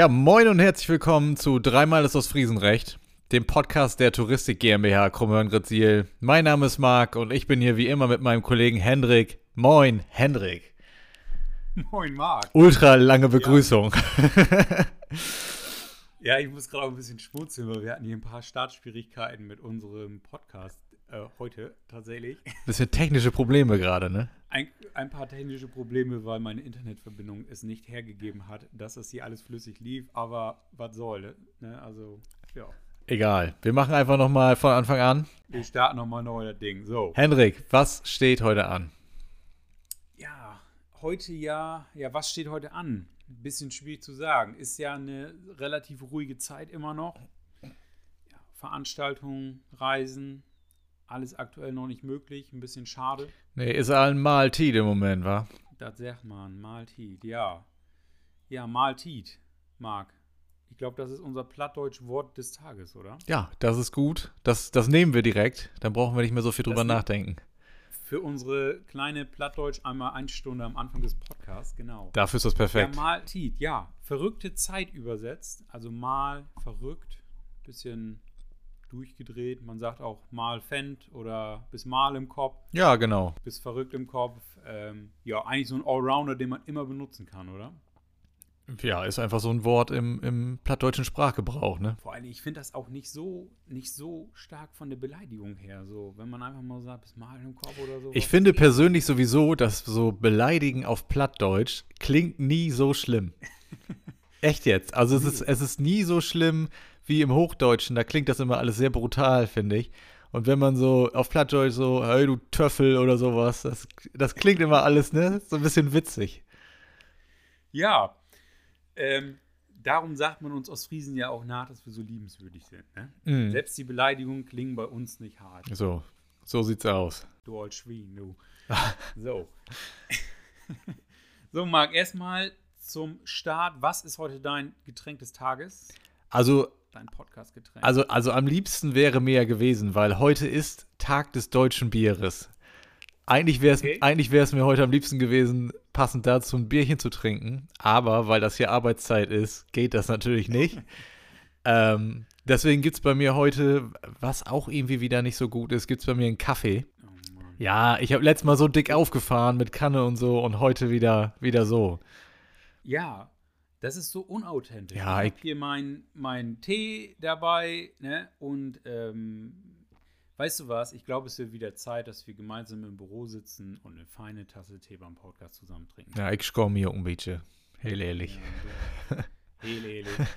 Ja, moin und herzlich willkommen zu Dreimal ist aus Friesenrecht, dem Podcast der Touristik GmbH Krummhörn-Gritziel. Mein Name ist Marc und ich bin hier wie immer mit meinem Kollegen Hendrik. Moin, Hendrik. Moin, Marc. Ultra lange Begrüßung. Ja, ja ich muss gerade auch ein bisschen schmunzeln, weil wir hatten hier ein paar Startschwierigkeiten mit unserem Podcast äh, heute tatsächlich. Bisschen technische Probleme gerade, ne? Ein, paar technische Probleme, weil meine Internetverbindung es nicht hergegeben hat, dass das hier alles flüssig lief, aber was soll, ne? Also, ja. Egal. Wir machen einfach nochmal von Anfang an. Wir starten nochmal neu das Ding. So. Hendrik, was steht heute an? Ja, heute ja, ja, was steht heute an? Ein bisschen schwierig zu sagen. Ist ja eine relativ ruhige Zeit immer noch. Ja, Veranstaltungen, Reisen, alles aktuell noch nicht möglich. Ein bisschen schade. Nee, ist ein Maltit im Moment, wa? Das sagt man, Maltit, ja. Ja, Maltit, Marc. Ich glaube, das ist unser plattdeutsch Wort des Tages, oder? Ja, das ist gut. Das, das nehmen wir direkt. Dann brauchen wir nicht mehr so viel drüber nachdenken. Für unsere kleine Plattdeutsch einmal eine Stunde am Anfang des Podcasts, genau. Dafür ist das perfekt. Ja, Maltit, ja. Verrückte Zeit übersetzt. Also mal verrückt. Bisschen durchgedreht. Man sagt auch mal Fend oder bis mal im Kopf. Ja, genau. Bis verrückt im Kopf. Ähm, ja, eigentlich so ein Allrounder, den man immer benutzen kann, oder? Ja, ist einfach so ein Wort im, im plattdeutschen Sprachgebrauch, ne? Vor allem, ich finde das auch nicht so, nicht so stark von der Beleidigung her. So, wenn man einfach mal sagt, bis mal im Kopf oder so. Ich finde persönlich sowieso, dass so Beleidigen auf Plattdeutsch klingt nie so schlimm. Echt jetzt. Also es ist, es ist nie so schlimm, wie im Hochdeutschen, da klingt das immer alles sehr brutal, finde ich. Und wenn man so auf Plattdeutsch so, hey du Töffel oder sowas, das, das klingt immer alles, ne? So ein bisschen witzig. Ja. Ähm, darum sagt man uns aus Friesen ja auch nach, dass wir so liebenswürdig sind. Ne? Mm. Selbst die Beleidigungen klingen bei uns nicht hart. So, so sieht's aus. Du old Schwein, du. so. so, Marc, erstmal zum Start. Was ist heute dein Getränk des Tages? Also dein Podcast-Getränk? Also, also am liebsten wäre mir ja gewesen, weil heute ist Tag des deutschen Bieres. Eigentlich wäre es okay. mir heute am liebsten gewesen, passend dazu ein Bierchen zu trinken. Aber weil das hier Arbeitszeit ist, geht das natürlich nicht. ähm, deswegen gibt es bei mir heute, was auch irgendwie wieder nicht so gut ist, gibt es bei mir einen Kaffee. Oh ja, ich habe letztes Mal so dick aufgefahren mit Kanne und so und heute wieder, wieder so. Ja, das ist so unauthentisch. Ja, ich habe hier meinen mein Tee dabei, ne? Und ähm, weißt du was? Ich glaube, es wird wieder Zeit, dass wir gemeinsam im Büro sitzen und eine feine Tasse Tee beim Podcast zusammen trinken. Ja, ich schaue mir ein bisschen. Heel ehrlich. Ja, Heel ehrlich.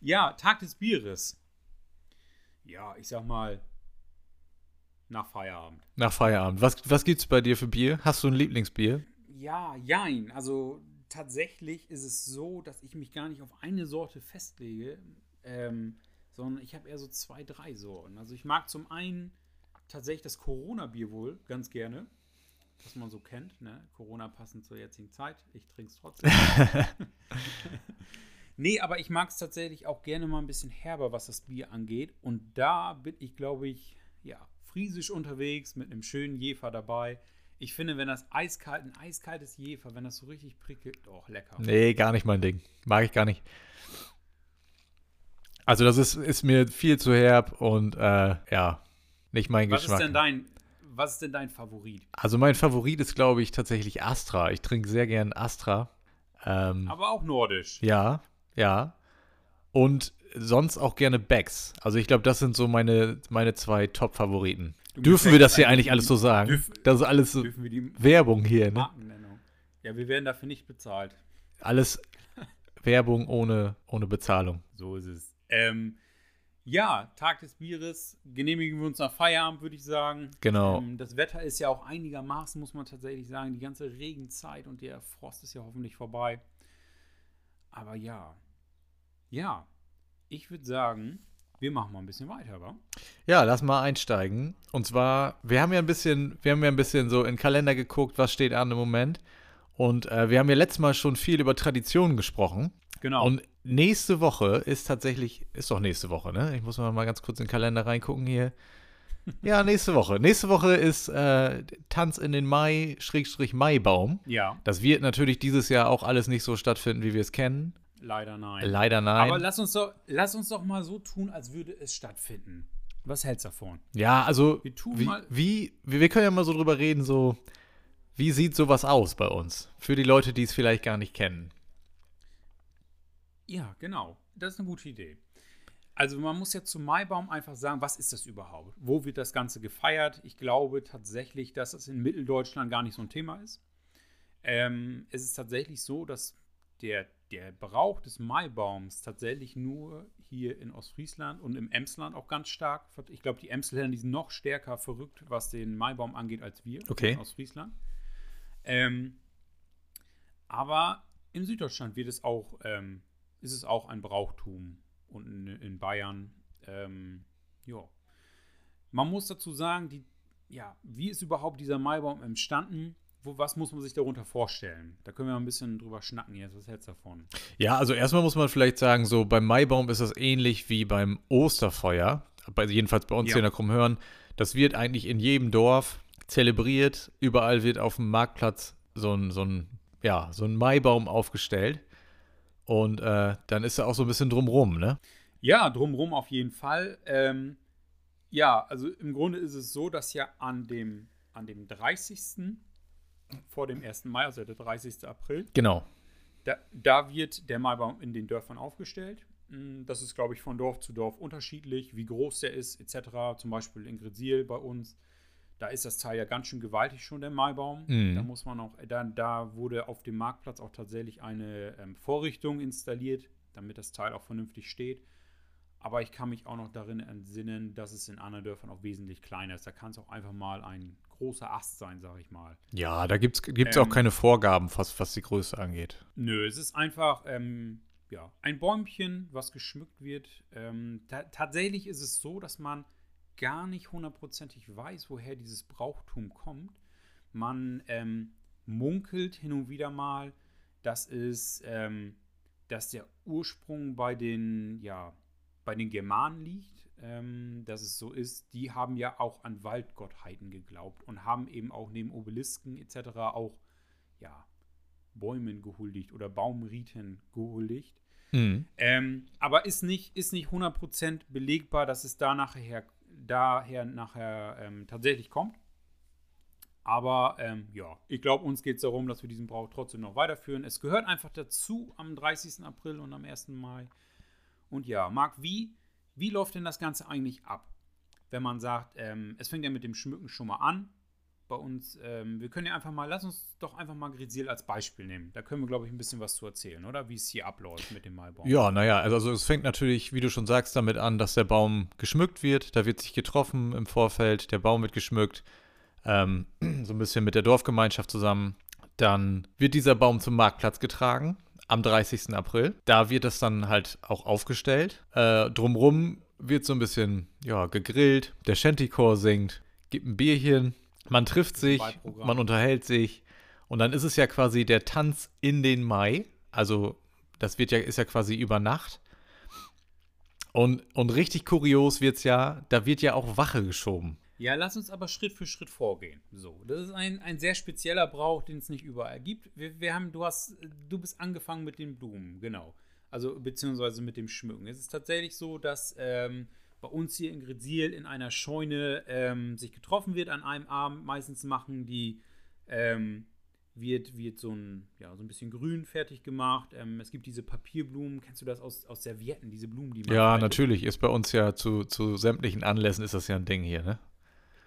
ja, Tag des Bieres. Ja, ich sag mal, nach Feierabend. Nach Feierabend. Was, was gibt's bei dir für Bier? Hast du ein Lieblingsbier? Ja, jein. Also tatsächlich ist es so, dass ich mich gar nicht auf eine Sorte festlege, ähm, sondern ich habe eher so zwei, drei Sorten. Also ich mag zum einen tatsächlich das Corona-Bier wohl ganz gerne, was man so kennt. Ne? Corona passend zur jetzigen Zeit. Ich trinke es trotzdem. nee, aber ich mag es tatsächlich auch gerne mal ein bisschen herber, was das Bier angeht. Und da bin ich, glaube ich, ja, friesisch unterwegs mit einem schönen Jefer dabei. Ich finde, wenn das eiskalt, ein eiskaltes Jefer, wenn das so richtig prickelt, oh, lecker. Nee, gar nicht mein Ding. Mag ich gar nicht. Also, das ist, ist mir viel zu herb und äh, ja, nicht mein was Geschmack. Ist denn dein, was ist denn dein Favorit? Also, mein Favorit ist, glaube ich, tatsächlich Astra. Ich trinke sehr gern Astra. Ähm, Aber auch nordisch. Ja, ja. Und sonst auch gerne Becks. Also, ich glaube, das sind so meine, meine zwei Top-Favoriten. Dürfen wir das hier eigentlich alles so sagen? Dürf, das ist alles Werbung hier, ne? Ja, wir werden dafür nicht bezahlt. Alles Werbung ohne, ohne Bezahlung. So ist es. Ähm, ja, Tag des Bieres genehmigen wir uns nach Feierabend, würde ich sagen. Genau. Ähm, das Wetter ist ja auch einigermaßen, muss man tatsächlich sagen. Die ganze Regenzeit und der Frost ist ja hoffentlich vorbei. Aber ja, ja, ich würde sagen, wir machen mal ein bisschen weiter, wa? Ja, lass mal einsteigen. Und zwar, wir haben ja ein bisschen, wir haben ja ein bisschen so in den Kalender geguckt, was steht an im Moment. Und äh, wir haben ja letztes Mal schon viel über Traditionen gesprochen. Genau. Und nächste Woche ist tatsächlich, ist doch nächste Woche, ne? Ich muss mal ganz kurz in den Kalender reingucken hier. Ja, nächste Woche. Nächste Woche ist äh, Tanz in den Mai, Schrägstrich Maibaum. Ja. Das wird natürlich dieses Jahr auch alles nicht so stattfinden, wie wir es kennen. Leider nein. Leider nein. Aber lass uns, doch, lass uns doch mal so tun, als würde es stattfinden. Was hältst du davon? ja, also, Wir tun wie, mal- wie, wir können ja mal so drüber reden, so, wie sieht sowas aus bei uns? Für die Leute, die es vielleicht gar nicht kennen. Ja, genau. Das ist eine gute Idee. Also man muss ja zum Maibaum einfach sagen, was ist das überhaupt? Wo wird das Ganze gefeiert? Ich glaube tatsächlich, dass es in Mitteldeutschland gar nicht so ein Thema ist. Ähm, es ist tatsächlich so, dass der, der Brauch des Maibaums tatsächlich nur hier in Ostfriesland und im Emsland auch ganz stark. Ich glaube, die Emsländer die sind noch stärker verrückt, was den Maibaum angeht, als wir Okay. in Ostfriesland. Ähm, aber in Süddeutschland wird es auch, ähm, ist es auch ein Brauchtum und in, in Bayern. Ähm, ja. Man muss dazu sagen, die, ja, wie ist überhaupt dieser Maibaum entstanden? Wo, was muss man sich darunter vorstellen? Da können wir mal ein bisschen drüber schnacken jetzt. Was hältst du davon? Ja, also erstmal muss man vielleicht sagen, so beim Maibaum ist das ähnlich wie beim Osterfeuer. Bei, jedenfalls bei uns Ja. hier in der Krummhörn. Das wird eigentlich in jedem Dorf zelebriert. Überall wird auf dem Marktplatz so ein, so ein, ja, so ein Maibaum aufgestellt. Und äh, dann ist er auch so ein bisschen drumrum, ne? Ja, drumrum auf jeden Fall. Ähm, ja, also im Grunde ist es so, dass ja an dem, an dem 30. vor dem 1. Mai, also der 30. April, Genau. Da, da wird der Maibaum in den Dörfern aufgestellt. Mm, Das ist, glaube ich, von Dorf zu Dorf unterschiedlich, wie groß der ist, etc. Zum Beispiel in Gresil bei uns. Da ist das Teil ja ganz schön gewaltig schon, der Maibaum. Mhm. Da muss man auch, da, da wurde auf dem Marktplatz auch tatsächlich eine ähm, Vorrichtung installiert, damit das Teil auch vernünftig steht. Aber ich kann mich auch noch darin entsinnen, dass es in anderen Dörfern auch wesentlich kleiner ist. Da kann es auch einfach mal ein großer Ast sein, sage ich mal. Ja, da gibt es gibt's Ähm, auch keine Vorgaben, was, was die Größe angeht. Nö, es ist einfach ähm, ja, ein Bäumchen, was geschmückt wird. Ähm, ta tatsächlich ist es so, dass man gar nicht hundertprozentig weiß, woher dieses Brauchtum kommt. Man ähm, munkelt hin und wieder mal, dass es, ähm, dass der Ursprung bei den, ja, bei den Germanen liegt, ähm, dass es so ist. Die haben ja auch an Waldgottheiten geglaubt und haben eben auch neben Obelisken etc. auch, ja, Bäumen gehuldigt oder Baumriten gehuldigt. Mhm. Ähm, aber ist nicht, ist nicht 100% belegbar, dass es da nachher, daher nachher ähm, tatsächlich kommt. Aber ähm, ja, ich glaube, uns geht es darum, dass wir diesen Brauch trotzdem noch weiterführen. Es gehört einfach dazu am 30. April und am 1. Mai. Und ja, Marc, wie, wie läuft denn das Ganze eigentlich ab? Wenn man sagt, ähm, es fängt ja mit dem Schmücken schon mal an. Bei uns, ähm, wir können ja einfach mal, lass uns doch einfach mal Grisil als Beispiel nehmen. Da können wir, glaube ich, ein bisschen was zu erzählen, oder? Wie es hier abläuft mit dem Maibaum. Ja, naja, also, also es fängt natürlich, wie du schon sagst, damit an, dass der Baum geschmückt wird. Da wird sich getroffen im Vorfeld, der Baum wird geschmückt, ähm, so ein bisschen mit der Dorfgemeinschaft zusammen. Dann wird dieser Baum zum Marktplatz getragen am 30. April. Da wird das dann halt auch aufgestellt. Äh, drumrum wird so ein bisschen ja, gegrillt, der Shantychor singt, gibt ein Bierchen, man trifft sich, man unterhält sich und dann ist es ja quasi der Tanz in den Mai. Also das wird ja, ist ja quasi über Nacht. Und, und richtig kurios wird es ja, da wird ja auch Wache geschoben. Ja, lass uns aber Schritt für Schritt vorgehen. So, das ist ein, ein sehr spezieller Brauch, den es nicht überall gibt. Wir, wir haben, du hast, du bist angefangen mit den Blumen, genau. Also beziehungsweise mit dem Schmücken. Es ist tatsächlich so, dass ähm, bei uns hier in Gresil in einer Scheune ähm, sich getroffen wird an einem Abend. Meistens machen die ähm, wird, wird so ein, ja, so ein bisschen grün fertig gemacht. Ähm, es gibt diese Papierblumen, kennst du das aus, aus Servietten, diese Blumen, die man Ja, natürlich. Ist bei uns ja zu, zu sämtlichen Anlässen ist das ja ein Ding hier, ne?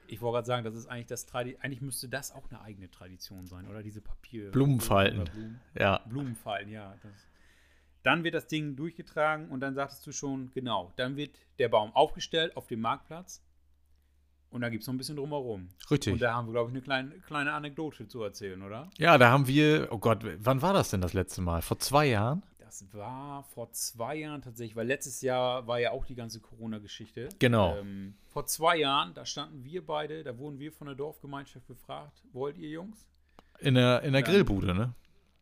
Ich wollte gerade sagen, das ist eigentlich das Tradi eigentlich müsste das auch eine eigene Tradition sein, oder diese Papier Blumenfalten. Blumen, Ja. Blumenfalten, ja. Das. Dann wird das Ding durchgetragen und dann sagtest du schon, genau, dann wird der Baum aufgestellt auf dem Marktplatz und da gibt es noch ein bisschen drumherum. Richtig. Und da haben wir, glaube ich, eine kleine, kleine Anekdote zu erzählen, oder? Ja, da haben wir, oh Gott, wann war das denn das letzte Mal? Vor zwei Jahren? Das war vor zwei Jahren tatsächlich, weil letztes Jahr war ja auch die ganze Corona-Geschichte. Genau. Ähm, vor zwei Jahren, da standen wir beide, da wurden wir von der Dorfgemeinschaft gefragt, wollt ihr Jungs? In der, in der Ja. Grillbude, ne?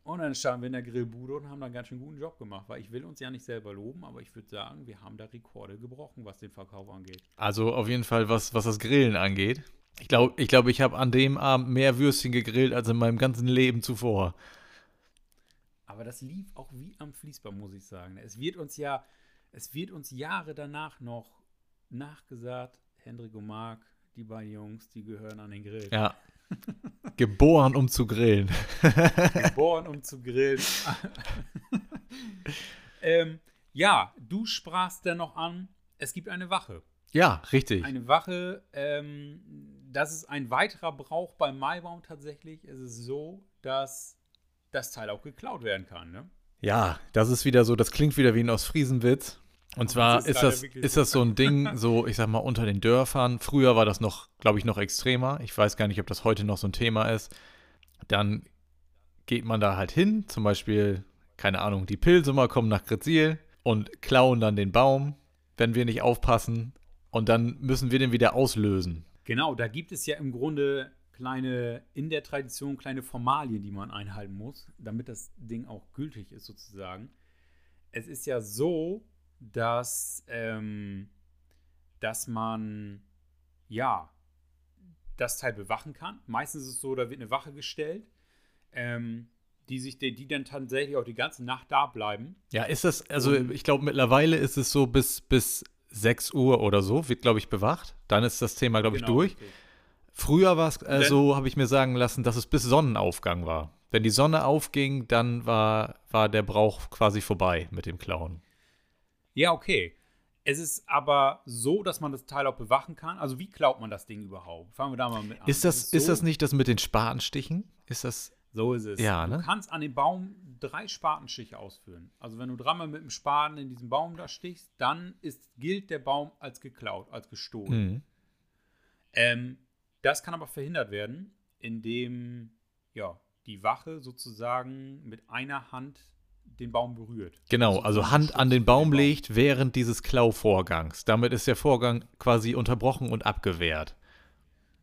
Und dann standen wir in der Grillbude und haben da einen ganz schön guten Job gemacht, weil ich will uns ja nicht selber loben, aber ich würde sagen, wir haben da Rekorde gebrochen, was den Verkauf angeht. Also auf jeden Fall, was, was das Grillen angeht. Ich glaube, ich, glaub, ich habe an dem Abend mehr Würstchen gegrillt als in meinem ganzen Leben zuvor. Aber das lief auch wie am Fließband, muss ich sagen. Es wird uns ja, es wird uns Jahre danach noch nachgesagt, Hendrik und Marc, die beiden Jungs, die gehören an den Grill. Ja. Geboren, um zu grillen. Geboren, um zu grillen. ähm, ja, du sprachst dann noch an, es gibt eine Wache. Ja, richtig. Eine Wache, ähm, das ist ein weiterer Brauch beim Maibaum tatsächlich. Es ist so, dass das Teil auch geklaut werden kann, ne? Ja, das ist wieder so, das klingt wieder wie ein Ostfriesenwitz. Und zwar ist, ist das, ist das so ein Ding, so, ich sag mal, unter den Dörfern. Früher war das noch, glaube ich, noch extremer. Ich weiß gar nicht, ob das heute noch so ein Thema ist. Dann geht man da halt hin, zum Beispiel, keine Ahnung, die Pilsumer kommen nach Grezil und klauen dann den Baum, wenn wir nicht aufpassen. Und dann müssen wir den wieder auslösen. Genau, da gibt es ja im Grunde kleine, in der Tradition kleine Formalien, die man einhalten muss, damit das Ding auch gültig ist, sozusagen. Es ist ja so, dass, ähm, dass man, ja, das Teil bewachen kann. Meistens ist es so, da wird eine Wache gestellt, ähm, die sich, die, die dann tatsächlich auch die ganze Nacht da bleiben. Ja, ist das, also ich glaube, mittlerweile ist es so bis, bis 6 Uhr oder so, wird, glaube ich, bewacht. Dann ist das Thema, glaube genau, ich, durch. Richtig. Früher war es äh, so, habe ich mir sagen lassen, dass es bis Sonnenaufgang war. Wenn die Sonne aufging, dann war, war der Brauch quasi vorbei mit dem Klauen. Ja, okay. Es ist aber so, dass man das Teil auch bewachen kann. Also wie klaut man das Ding überhaupt? Fangen wir da mal mit an. Ist das, ist, ist das nicht das mit den Spatenstichen? Ist das. So ist es. Ja, ne? Du kannst an dem Baum drei Spatenstiche ausführen. Also wenn du dreimal mit dem Spaten in diesem Baum da stichst, dann ist, gilt der Baum als geklaut, als gestohlen. Mhm. Ähm, das kann aber verhindert werden, indem ja, die Wache sozusagen mit einer Hand den Baum berührt. Genau, also, also Hand an den Baum, legt während dieses Klauvorgangs. Damit ist der Vorgang quasi unterbrochen und abgewehrt.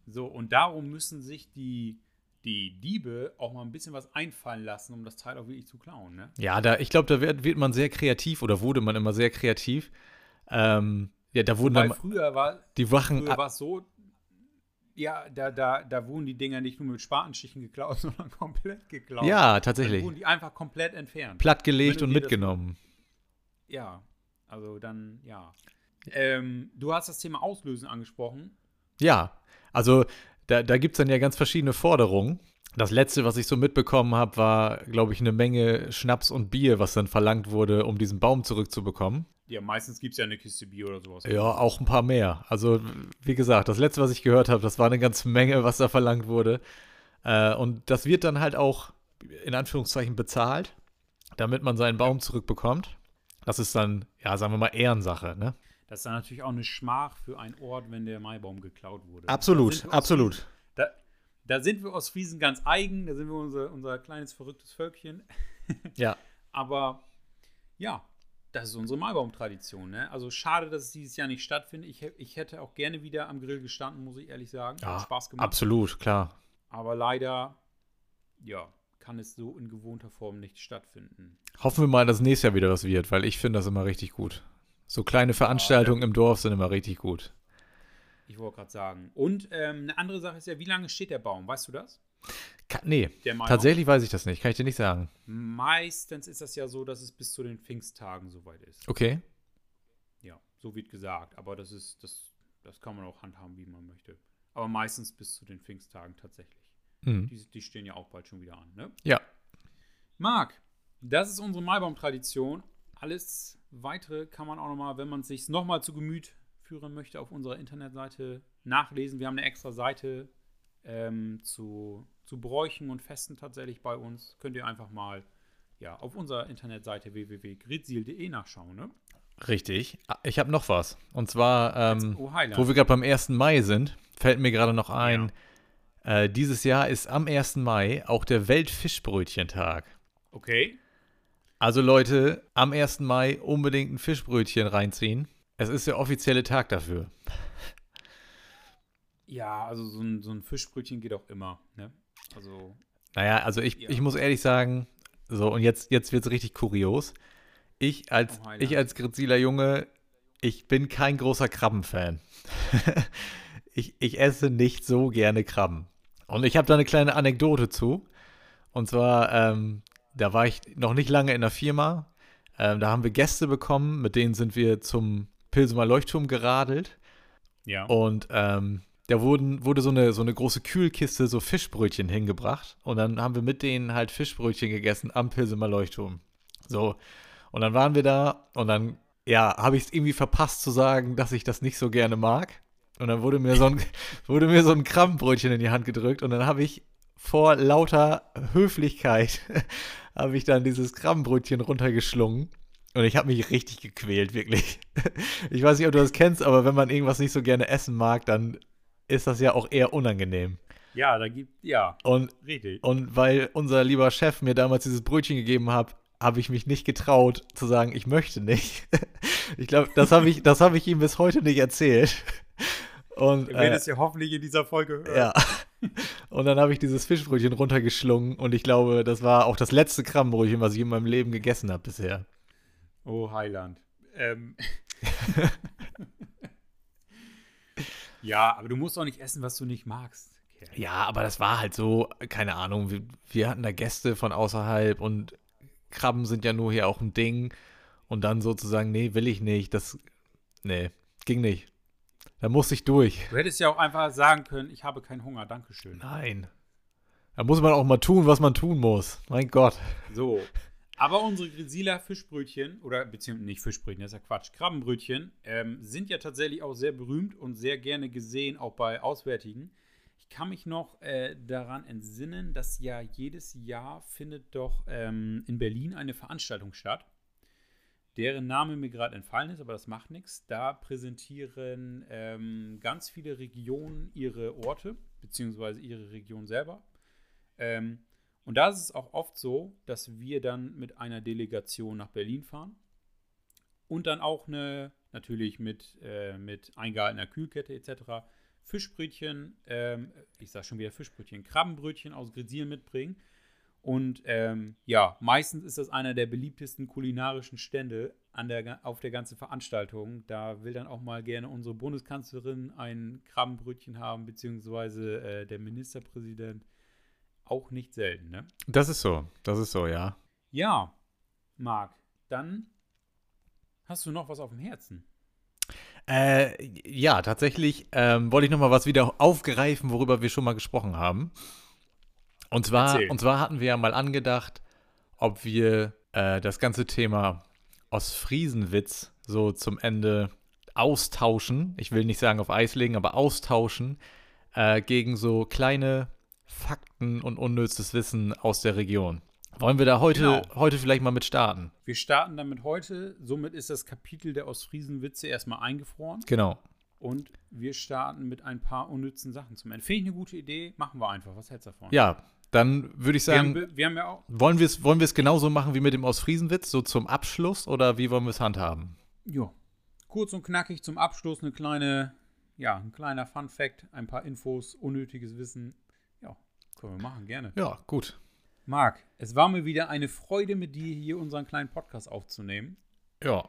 So, und darum müssen sich die, die Diebe auch mal ein bisschen was einfallen lassen, um das Teil auch wirklich zu klauen. Ne? Ja, da, ich glaube, da wird, wird man sehr kreativ oder wurde man immer sehr kreativ. Ähm, ja, da wurden Weil dann früher war die Wachen. Früher war es so, ja, da, da, da wurden die Dinger nicht nur mit Spatenschichten geklaut, sondern komplett geklaut. Ja, tatsächlich. Dann wurden die einfach komplett entfernt. Plattgelegt und mitgenommen. Das, ja, also dann, ja. Ähm, du hast das Thema Auslösen angesprochen. Ja, also da, da gibt es dann ja ganz verschiedene Forderungen. Das letzte, was ich so mitbekommen habe, war, glaube ich, eine Menge Schnaps und Bier, was dann verlangt wurde, um diesen Baum zurückzubekommen. Ja, meistens gibt es ja eine Kiste Bier oder sowas. Ja, auch ein paar mehr. Also, wie gesagt, das letzte, was ich gehört habe, das war eine ganze Menge, was da verlangt wurde. Äh, und das wird dann halt auch in Anführungszeichen bezahlt, damit man seinen Baum zurückbekommt. Das ist dann, ja, sagen wir mal, Ehrensache, ne? Das ist dann natürlich auch eine Schmach für einen Ort, wenn der Maibaum geklaut wurde. Absolut, absolut. Da, da, sind wir aus Friesen ganz eigen, da sind wir unser, unser kleines verrücktes Völkchen. ja. Aber ja, das ist unsere Maibaum-Tradition. Ne? Also schade, dass es dieses Jahr nicht stattfindet. Ich, ich hätte auch gerne wieder am Grill gestanden, muss ich ehrlich sagen. Ja, Hat Spaß gemacht. Absolut, klar. Aber leider, ja, kann es so in gewohnter Form nicht stattfinden. Hoffen wir mal, dass nächstes Jahr wieder was wird, weil ich finde das immer richtig gut. So kleine Veranstaltungen ja, im Dorf sind immer richtig gut. Ich wollte gerade sagen. Und ähm, eine andere Sache ist ja, wie lange steht der Baum? Weißt du das? Kann, nee, tatsächlich weiß ich das nicht. Kann ich dir nicht sagen. Meistens ist das ja so, dass es bis zu den Pfingsttagen soweit ist. Okay. Ja, so wird gesagt. Aber das ist, das, das kann man auch handhaben, wie man möchte. Aber meistens bis zu den Pfingsttagen tatsächlich. Mhm. Die, die, stehen ja auch bald schon wieder an, ne? Ja. Marc, das ist unsere Maibaum-Tradition. Alles weitere kann man auch nochmal, wenn man es sich nochmal zu Gemüt führen möchte, auf unserer Internetseite nachlesen. Wir haben eine extra Seite ähm, zu, zu Bräuchen und Festen tatsächlich bei uns. Könnt ihr einfach mal ja, auf unserer Internetseite www.gritzil.de nachschauen. Ne? Richtig. Ich habe noch was. Und zwar, ähm, oh, wo wir gerade beim 1. Mai sind, fällt mir gerade noch ein, ja. äh, dieses Jahr ist am 1. Mai auch der Weltfischbrötchentag. Okay. Also Leute, am 1. Mai unbedingt ein Fischbrötchen reinziehen. Es ist der offizielle Tag dafür. Ja, also so ein, so ein Fischbrötchen geht auch immer, ne? Also. Naja, also ich, ja. ich muss ehrlich sagen, So, und jetzt, jetzt wird es richtig kurios. Ich als, Oh, ich als Grziler Junge, ich bin kein großer Krabbenfan. ich, ich esse nicht so gerne Krabben. Und ich habe da eine kleine Anekdote zu. Und zwar, ähm, da war ich noch nicht lange in der Firma. Ähm, da haben wir Gäste bekommen, mit denen sind wir zum Pilsumer Leuchtturm geradelt. Ja. Und ähm, da wurden, wurde so eine, so eine große Kühlkiste, so Fischbrötchen hingebracht. Und dann haben wir mit denen halt Fischbrötchen gegessen am Pilsumer Leuchtturm. So. Und dann waren wir da und dann, ja, habe ich es irgendwie verpasst zu sagen, dass ich das nicht so gerne mag. Und dann wurde mir so ein, wurde mir so ein Krabbenbrötchen in die Hand gedrückt und dann habe ich vor lauter Höflichkeit habe ich dann dieses Krabbenbrötchen runtergeschlungen. Und ich habe mich richtig gequält, wirklich. Ich weiß nicht, ob du das kennst, aber wenn man irgendwas nicht so gerne essen mag, dann ist das ja auch eher unangenehm. Ja, da gibt, ja, Und, richtig. und weil unser lieber Chef mir damals dieses Brötchen gegeben hat, habe ich mich nicht getraut zu sagen, ich möchte nicht. Ich glaube, das habe ich, das hab ich ihm bis heute nicht erzählt. Und, Ihr werdet äh, es ja hoffentlich in dieser Folge hören. ja. Und dann habe ich dieses Fischbrötchen runtergeschlungen und ich glaube, das war auch das letzte Krabbenbrötchen, was ich in meinem Leben gegessen habe bisher. Oh, Heiland. Ähm. ja, aber du musst doch nicht essen, was du nicht magst. Kerl. Ja, aber das war halt so, keine Ahnung, wir, wir hatten da Gäste von außerhalb und Krabben sind ja nur hier auch ein Ding. Und dann sozusagen, nee, will ich nicht, das, nee, ging nicht. Da musste ich durch. Du hättest ja auch einfach sagen können, ich habe keinen Hunger, Dankeschön. Nein. Da muss man auch mal tun, was man tun muss. Mein Gott. So. Aber unsere Grisiler Fischbrötchen, oder beziehungsweise nicht Fischbrötchen, das ist ja Quatsch, Krabbenbrötchen, ähm, sind ja tatsächlich auch sehr berühmt und sehr gerne gesehen, auch bei Auswärtigen. Ich kann mich noch äh, daran entsinnen, dass ja jedes Jahr findet doch ähm, in Berlin eine Veranstaltung statt, deren Name mir gerade entfallen ist, aber das macht nichts. Da präsentieren ähm, ganz viele Regionen ihre Orte, beziehungsweise ihre Region selber. Ähm, und da ist es auch oft so, dass wir dann mit einer Delegation nach Berlin fahren und dann auch eine, natürlich mit, äh, mit eingehaltener Kühlkette etc., Fischbrötchen, ähm, ich sag schon wieder Fischbrötchen, Krabbenbrötchen aus Grisil mitbringen. Und ähm, ja, meistens ist das einer der beliebtesten kulinarischen Stände an der, auf der ganzen Veranstaltung. Da will dann auch mal gerne unsere Bundeskanzlerin ein Krabbenbrötchen haben, beziehungsweise äh, der Ministerpräsident. Auch nicht selten, ne? Das ist so, das ist so, ja. Ja, Marc, dann hast du noch was auf dem Herzen. Äh, ja, tatsächlich ähm, wollte ich noch mal was wieder aufgreifen, worüber wir schon mal gesprochen haben. Und zwar, Erzähl. und zwar hatten wir ja mal angedacht, ob wir äh, das ganze Thema Ostfriesenwitz so zum Ende austauschen. Ich will nicht sagen auf Eis legen, aber austauschen äh, gegen so kleine Fakten und unnützes Wissen aus der Region. Wollen wir da heute, Genau. heute vielleicht mal mit starten? Wir starten damit heute. Somit ist das Kapitel der Ostfriesenwitze erstmal eingefroren. Genau. Und wir starten mit ein paar unnützen Sachen zum Ende. Finde ich eine gute Idee. Machen wir einfach. Was hältst du davon? Ja, dann würde ich Wir sagen. haben, be- wir haben ja auch. Wollen wir es wollen wir's genauso machen wie mit dem Ostfriesenwitz, so zum Abschluss, oder wie wollen wir es handhaben? Ja. Kurz und knackig zum Abschluss eine kleine, ja, ein kleiner Fun Fact, ein paar Infos, unnötiges Wissen. Können wir machen, gerne. Ja, gut. Marc, es war mir wieder eine Freude, mit dir hier unseren kleinen Podcast aufzunehmen. Ja.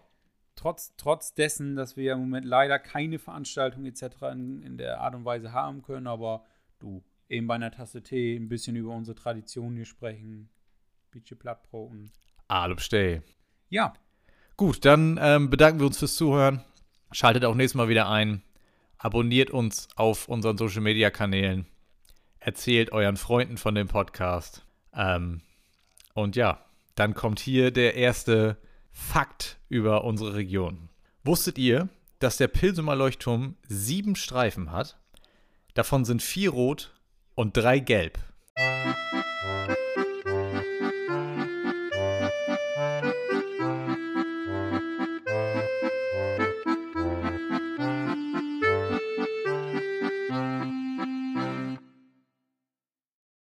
Trotz, trotz dessen, dass wir im Moment leider keine Veranstaltung etc. In, in der Art und Weise haben können, aber du, eben bei einer Tasse Tee ein bisschen über unsere Traditionen hier sprechen, bisschen Plattbroten. Alub stay. Ja, Gut, dann ähm, bedanken wir uns fürs Zuhören. Schaltet auch nächstes Mal wieder ein. Abonniert uns auf unseren Social Media Kanälen. Erzählt euren Freunden von dem Podcast. Ähm, und ja, dann kommt hier der erste Fakt über unsere Region. Wusstet ihr, dass der Pilsumer Leuchtturm sieben Streifen hat? Davon sind vier rot und drei gelb.